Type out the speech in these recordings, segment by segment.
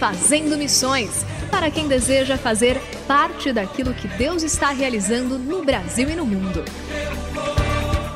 Fazendo Missões para quem deseja fazer parte daquilo que Deus está realizando no Brasil e no mundo.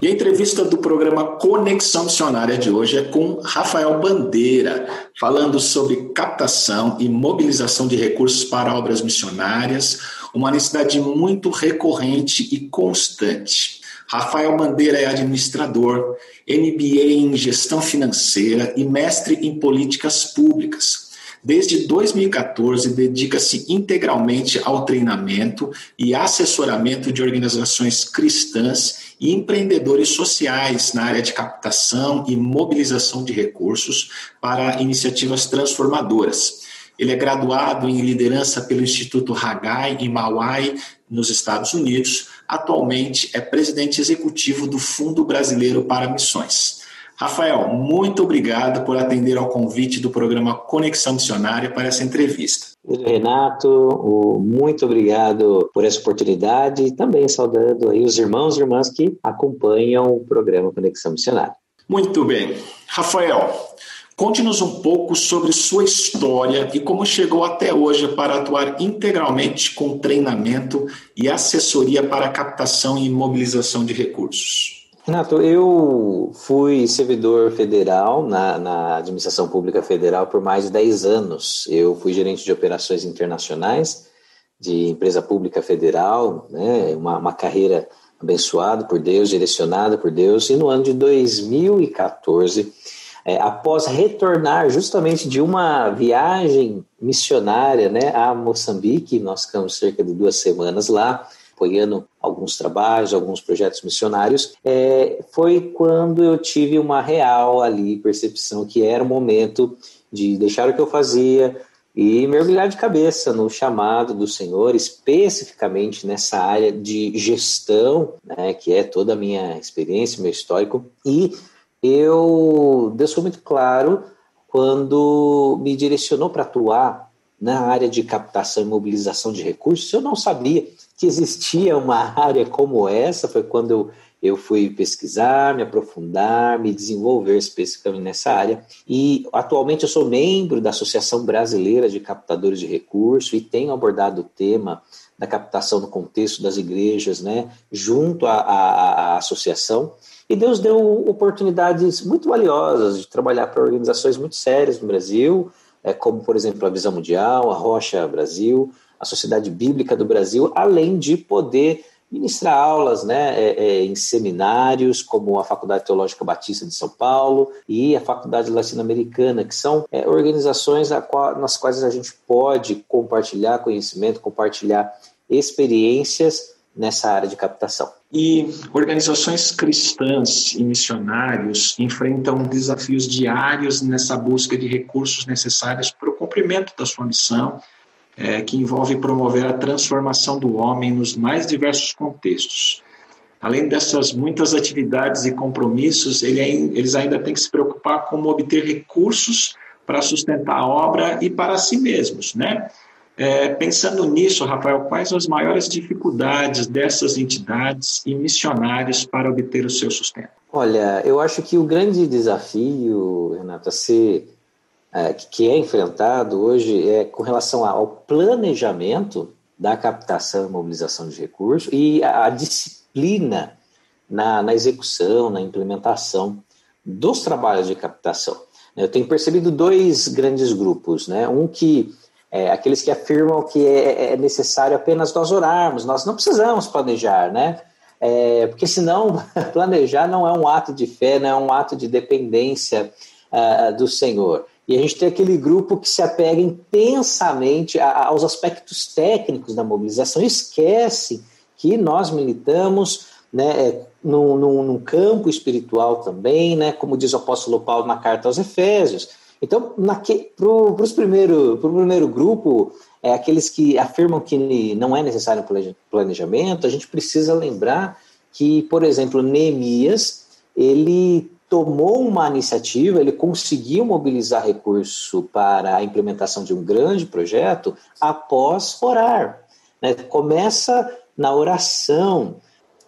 E a entrevista do programa Conexão Missionária de hoje é com Rafael Bandeira, falando sobre captação e mobilização de recursos para obras missionárias, uma necessidade muito recorrente e constante. Rafael Bandeira é administrador, MBA em gestão financeira e mestre em políticas públicas. Desde 2014, dedica-se integralmente ao treinamento e assessoramento de organizações cristãs e empreendedores sociais na área de captação e mobilização de recursos para iniciativas transformadoras. Ele é graduado em liderança pelo Instituto Haggai em Mauai, nos Estados Unidos. Atualmente é presidente executivo do Fundo Brasileiro para Missões. Rafael, muito obrigado por atender ao convite do programa Conexão Missionária para essa entrevista. Renato, muito obrigado por essa oportunidade e também saudando aí os irmãos e irmãs que acompanham o programa Conexão Missionária. Muito bem. Rafael, conte-nos um pouco sobre sua história e como chegou até hoje para atuar integralmente com treinamento e assessoria para captação e mobilização de recursos. Renato, eu fui servidor federal na, na, administração pública federal por mais de 10 anos. Eu fui gerente de operações internacionais de empresa pública federal, né, uma, uma carreira abençoada por Deus, direcionada por Deus. E no ano de 2014, é, após retornar justamente de uma viagem missionária né, a Moçambique, nós ficamos cerca de duas semanas lá, apoiando alguns trabalhos, alguns projetos missionários, é, foi quando eu tive uma real ali percepção que era o momento de deixar o que eu fazia e mergulhar de cabeça no chamado do Senhor, especificamente nessa área de gestão, né, que é toda a minha experiência, meu histórico, e eu Deus foi muito claro quando me direcionou para atuar na área de captação e mobilização de recursos. Eu não sabia que existia uma área como essa, foi quando eu, eu fui pesquisar, me aprofundar, me desenvolver especificamente nessa área. E atualmente eu sou membro da Associação Brasileira de Captadores de Recursos e tenho abordado o tema da captação no contexto das igrejas, né, junto à, à, à associação. E Deus deu oportunidades muito valiosas de trabalhar para organizações muito sérias no Brasil, é, como, por exemplo, a Visão Mundial, a Rocha Brasil, a Sociedade Bíblica do Brasil, além de poder ministrar aulas né, é, é, em seminários, como a Faculdade Teológica Batista de São Paulo e a Faculdade Latino-Americana, que são é, organizações qual, nas quais a gente pode compartilhar conhecimento, compartilhar experiências nessa área de captação. E organizações cristãs e missionários enfrentam desafios diários nessa busca de recursos necessários para o cumprimento da sua missão é, que envolve promover a transformação do homem nos mais diversos contextos. Além dessas muitas atividades e compromissos, ele, eles ainda têm que se preocupar com obter recursos para sustentar a obra e para si mesmos, né? É, pensando nisso, Rafael, quais as maiores dificuldades dessas entidades e missionários para obter o seu sustento? Olha, eu acho que o grande desafio, Renato, a ser, que é enfrentado hoje é com relação ao planejamento da captação e mobilização de recursos e a, a disciplina na, na execução, na implementação dos trabalhos de captação. Eu tenho percebido dois grandes grupos, né? Um que é, aqueles que afirmam que é, é, necessário apenas nós orarmos, nós não precisamos planejar, né? É, porque senão planejar não é um ato de fé, não é um ato de dependência uh, do Senhor. E a gente tem aquele grupo que se apega intensamente aos aspectos técnicos da mobilização, esquece que nós militamos né, é, num, num, num campo espiritual também, né, como diz o apóstolo Paulo na carta aos Efésios. Então, para o primeiro, primeiro grupo, é, aqueles que afirmam que não é necessário planejamento, a gente precisa lembrar que, por exemplo, Neemias, ele tomou uma iniciativa, ele conseguiu mobilizar recurso para a implementação de um grande projeto após orar. Né? Começa na oração,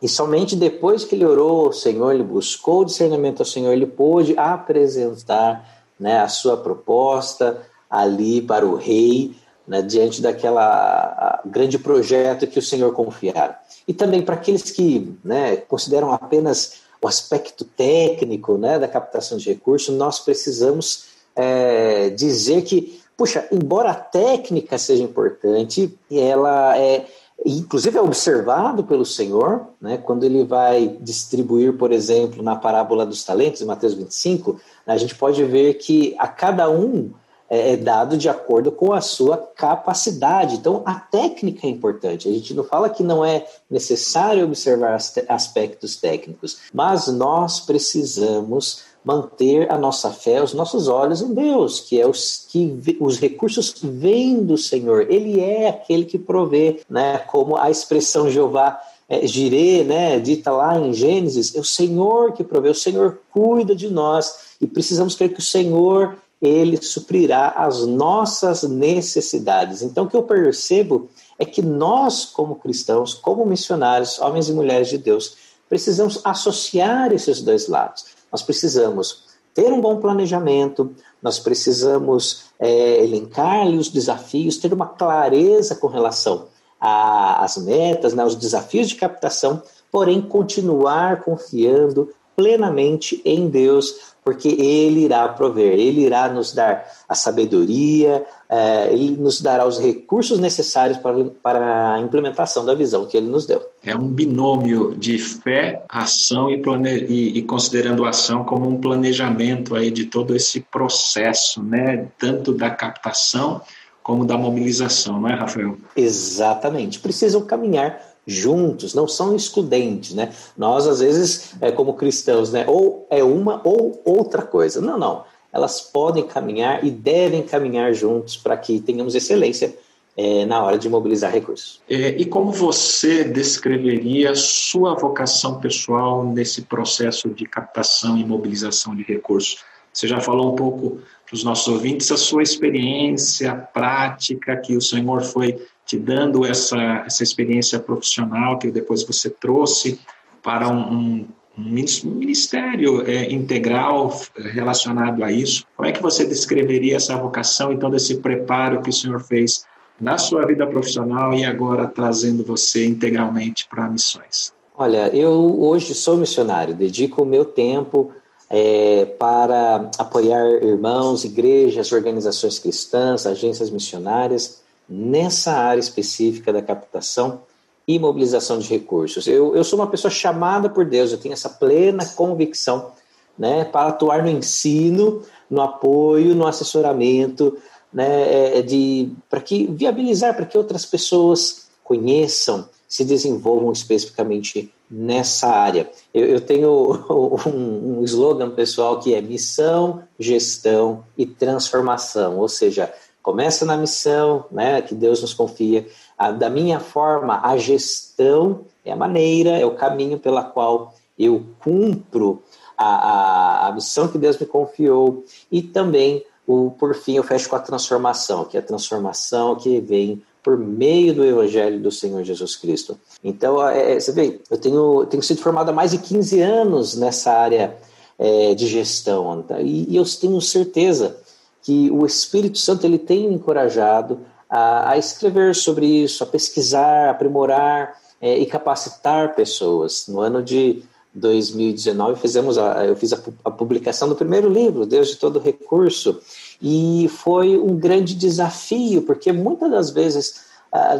e somente depois que ele orou ao Senhor, ele buscou o discernimento ao Senhor, ele pôde apresentar né, a sua proposta ali para o rei, né, diante daquela grande projeto que o Senhor confiara. E também para aqueles que né, consideram apenas aspecto técnico né, da captação de recursos, nós precisamos é, dizer que, puxa, embora a técnica seja importante, ela é inclusive é observado pelo Senhor, né, quando ele vai distribuir, por exemplo, na parábola dos talentos, em Mateus 25, né, a gente pode ver que a cada um é, é dado de acordo com a sua capacidade. Então, a técnica é importante. A gente não fala que não é necessário observar aspectos técnicos, mas nós precisamos manter a nossa fé, os nossos olhos em Deus, que é os que os recursos vêm do Senhor. Ele é aquele que provê, né? Como a expressão Jeová é, Jirê, né, dita lá em Gênesis, é o Senhor que provê, o Senhor cuida de nós e precisamos crer que o Senhor ele suprirá as nossas necessidades. Então, o que eu percebo é que nós, como cristãos, como missionários, homens e mulheres de Deus, precisamos associar esses dois lados. Nós precisamos ter um bom planejamento, nós precisamos é, elencar os desafios, ter uma clareza com relação às metas, né, os desafios de captação, porém continuar confiando plenamente em Deus, porque Ele irá prover, Ele irá nos dar a sabedoria, é, Ele nos dará os recursos necessários para, para a implementação da visão que Ele nos deu. É um binômio de fé, ação e, plane... e, e considerando a ação como um planejamento aí de todo esse processo, né? tanto da captação como da mobilização, não é, Rafael? Exatamente. Precisam caminhar juntos, não são excludentes, né? Nós, às vezes, é, como cristãos, né? Ou é uma ou outra coisa. Não, não. Elas podem caminhar e devem caminhar juntos para que tenhamos excelência é, na hora de mobilizar recursos. É, e como você descreveria sua vocação pessoal nesse processo de captação e mobilização de recursos? Você já falou um pouco para os nossos ouvintes a sua experiência prática que o Senhor foi te dando essa, essa experiência profissional que depois você trouxe para um, um ministério é, integral relacionado a isso. Como é que você descreveria essa vocação e todo esse preparo que o senhor fez na sua vida profissional e agora trazendo você integralmente para missões? Olha, eu hoje sou missionário, dedico o meu tempo é, para apoiar irmãos, igrejas, organizações cristãs, agências missionárias nessa área específica da captação e mobilização de recursos. Eu, eu sou uma pessoa chamada por Deus, eu tenho essa plena convicção né, para atuar no ensino, no apoio, no assessoramento, né, é, é de para que viabilizar para que outras pessoas conheçam, se desenvolvam especificamente nessa área. Eu, eu tenho um, um slogan pessoal que é missão, gestão e transformação, ou seja, começa na missão, né, que Deus nos confia. A, da minha forma, a gestão é a maneira, é o caminho pela qual eu cumpro a, a, a missão que Deus me confiou e também o por fim eu fecho com a transformação, que é a transformação que vem por meio do Evangelho do Senhor Jesus Cristo. Então, é, é você vê, eu tenho, tenho sido formado há mais de 15 anos nessa área é, de gestão, tá? e, e, eu tenho certeza que o Espírito Santo ele tem encorajado a, a escrever sobre isso, a pesquisar, aprimorar é, e capacitar pessoas. No ano de 2019 fizemos a, eu fiz a, a, publicação do primeiro livro, Deus de todo recurso, e foi um grande desafio, porque muitas das vezes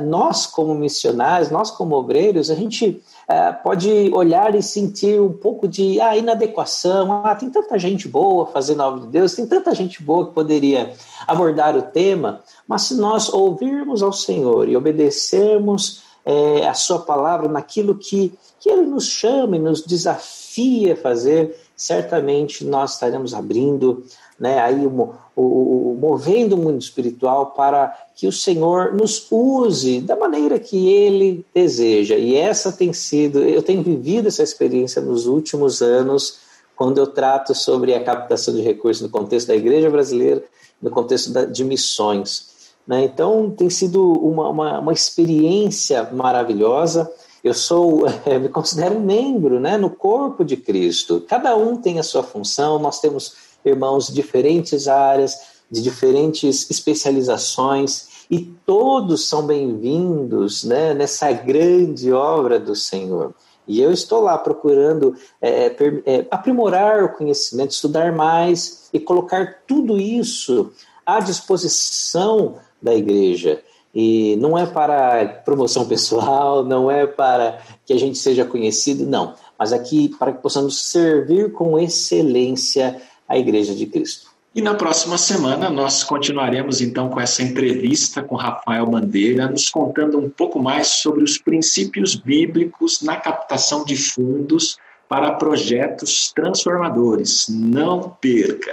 nós como missionários, nós como obreiros, a gente uh, pode olhar e sentir um pouco de ah, inadequação, ah, tem tanta gente boa fazendo a obra de Deus, tem tanta gente boa que poderia abordar o tema, mas se nós ouvirmos ao Senhor e obedecermos é, a sua palavra naquilo que, que ele nos chama e nos desafia a fazer, certamente nós estaremos abrindo, né, aí o, o, o, movendo o mundo espiritual para que o Senhor nos use da maneira que Ele deseja. E essa tem sido, eu tenho vivido essa experiência nos últimos anos, quando eu trato sobre a captação de recursos no contexto da igreja brasileira, no contexto da, de missões. Né? Então, tem sido uma, uma, uma, experiência maravilhosa. Eu sou, é, me considero um membro né, no corpo de Cristo. Cada um tem a sua função, nós temos irmãos de diferentes áreas, de diferentes especializações, e todos são bem-vindos né, nessa grande obra do Senhor. E eu estou lá procurando é, é, aprimorar o conhecimento, estudar mais e colocar tudo isso à disposição da igreja. E não é para promoção pessoal, não é para que a gente seja conhecido, não. Mas aqui para que possamos servir com excelência a Igreja de Cristo. E na próxima semana nós continuaremos então com essa entrevista com Rafael Bandeira, nos contando um pouco mais sobre os princípios bíblicos na captação de fundos para projetos transformadores. Não perca!